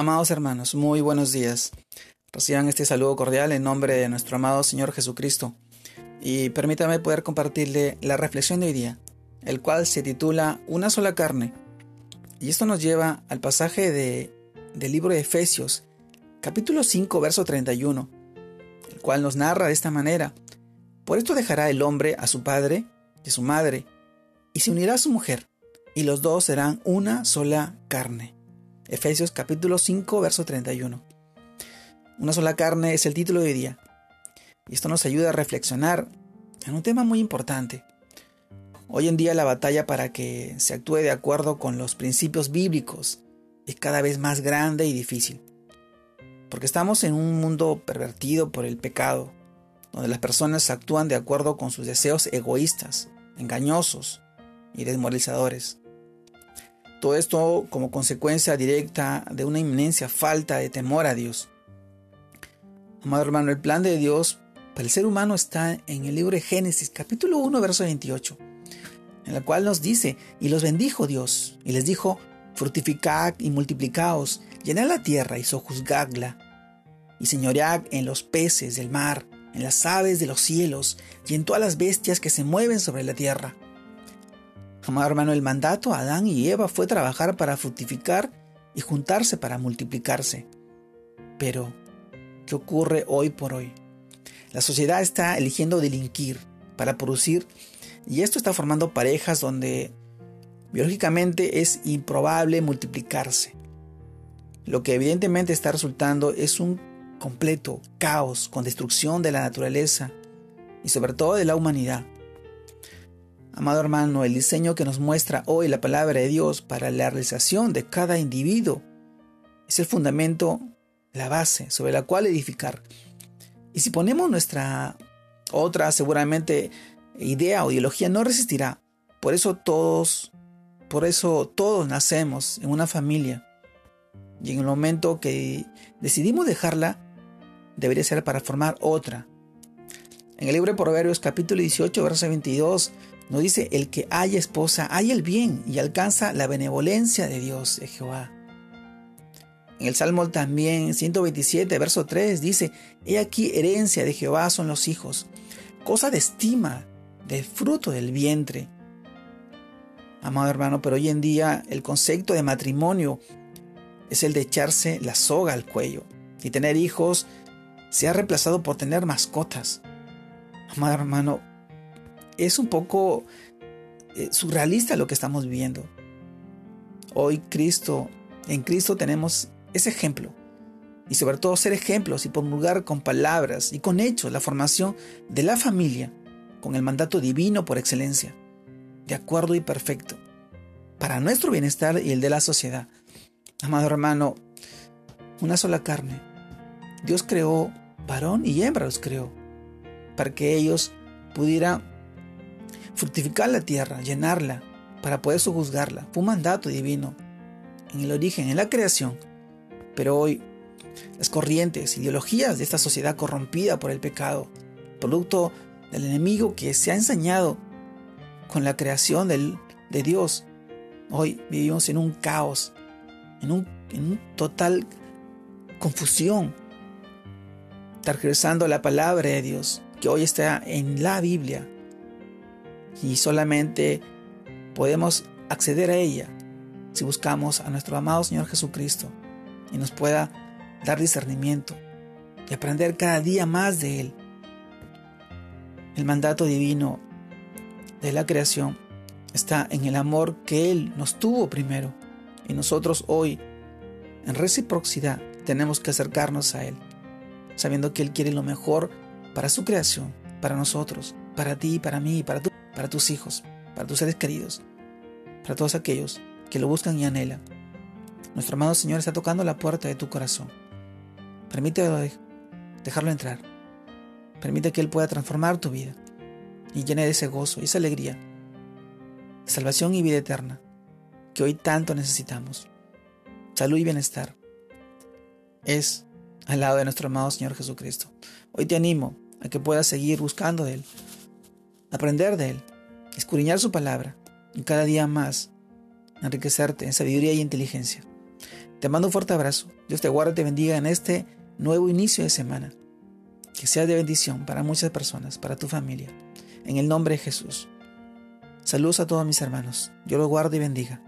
Amados hermanos, muy buenos días. Reciban este saludo cordial en nombre de nuestro amado Señor Jesucristo. Y permítame poder compartirle la reflexión de hoy día, el cual se titula Una sola carne. Y esto nos lleva al pasaje de, del libro de Efesios, capítulo 5, verso 31, el cual nos narra de esta manera. Por esto dejará el hombre a su padre y su madre, y se unirá a su mujer, y los dos serán una sola carne. Efesios capítulo 5, verso 31. Una sola carne es el título de hoy día. Y esto nos ayuda a reflexionar en un tema muy importante. Hoy en día la batalla para que se actúe de acuerdo con los principios bíblicos es cada vez más grande y difícil. Porque estamos en un mundo pervertido por el pecado, donde las personas actúan de acuerdo con sus deseos egoístas, engañosos y desmoralizadores. Todo esto como consecuencia directa de una inminencia falta de temor a Dios. Amado hermano, el plan de Dios para el ser humano está en el libro de Génesis, capítulo 1, verso 28, en la cual nos dice, y los bendijo Dios, y les dijo, fructificad y multiplicaos, llenad la tierra y sojuzgadla, y señoread en los peces del mar, en las aves de los cielos, y en todas las bestias que se mueven sobre la tierra. Amado hermano, el mandato Adán y Eva fue trabajar para fructificar y juntarse para multiplicarse. Pero, ¿qué ocurre hoy por hoy? La sociedad está eligiendo delinquir para producir y esto está formando parejas donde biológicamente es improbable multiplicarse. Lo que evidentemente está resultando es un completo caos con destrucción de la naturaleza y sobre todo de la humanidad. Amado hermano, el diseño que nos muestra hoy la palabra de Dios para la realización de cada individuo es el fundamento, la base sobre la cual edificar. Y si ponemos nuestra otra, seguramente, idea o ideología no resistirá. Por eso todos, por eso todos nacemos en una familia. Y en el momento que decidimos dejarla, debería ser para formar otra. En el libro de Proverbios capítulo 18, verso 22, nos dice, el que haya esposa, haya el bien y alcanza la benevolencia de Dios, de Jehová. En el Salmo también, 127, verso 3, dice, He aquí herencia de Jehová son los hijos, cosa de estima, del fruto del vientre. Amado hermano, pero hoy en día el concepto de matrimonio es el de echarse la soga al cuello y tener hijos se ha reemplazado por tener mascotas. Amado hermano, es un poco eh, surrealista lo que estamos viviendo. Hoy Cristo, en Cristo tenemos ese ejemplo. Y sobre todo ser ejemplos y promulgar con palabras y con hechos la formación de la familia con el mandato divino por excelencia, de acuerdo y perfecto, para nuestro bienestar y el de la sociedad. Amado hermano, una sola carne. Dios creó varón y hembra los creó, para que ellos pudieran fructificar la tierra, llenarla, para poder sojuzgarla. Fue un mandato divino en el origen, en la creación. Pero hoy, las corrientes, ideologías de esta sociedad corrompida por el pecado, producto del enemigo que se ha ensañado con la creación de Dios, hoy vivimos en un caos, en un, en un total confusión, tergiversando la palabra de Dios, que hoy está en la Biblia, y solamente podemos acceder a ella si buscamos a nuestro amado Señor Jesucristo y nos pueda dar discernimiento y aprender cada día más de Él. El mandato divino de la creación está en el amor que Él nos tuvo primero y nosotros hoy, en reciprocidad, tenemos que acercarnos a Él, sabiendo que Él quiere lo mejor para su creación, para nosotros, para ti, para mí, para tu para tus hijos, para tus seres queridos, para todos aquellos que lo buscan y anhelan. Nuestro amado Señor está tocando la puerta de tu corazón. Permítelo dejarlo entrar. Permite que Él pueda transformar tu vida y llene de ese gozo y esa alegría, salvación y vida eterna que hoy tanto necesitamos. Salud y bienestar es al lado de nuestro amado Señor Jesucristo. Hoy te animo a que puedas seguir buscando de Él aprender de Él, escudriñar su palabra y cada día más enriquecerte en sabiduría y inteligencia. Te mando un fuerte abrazo. Dios te guarde y te bendiga en este nuevo inicio de semana. Que sea de bendición para muchas personas, para tu familia. En el nombre de Jesús. Saludos a todos mis hermanos. Dios los guarde y bendiga.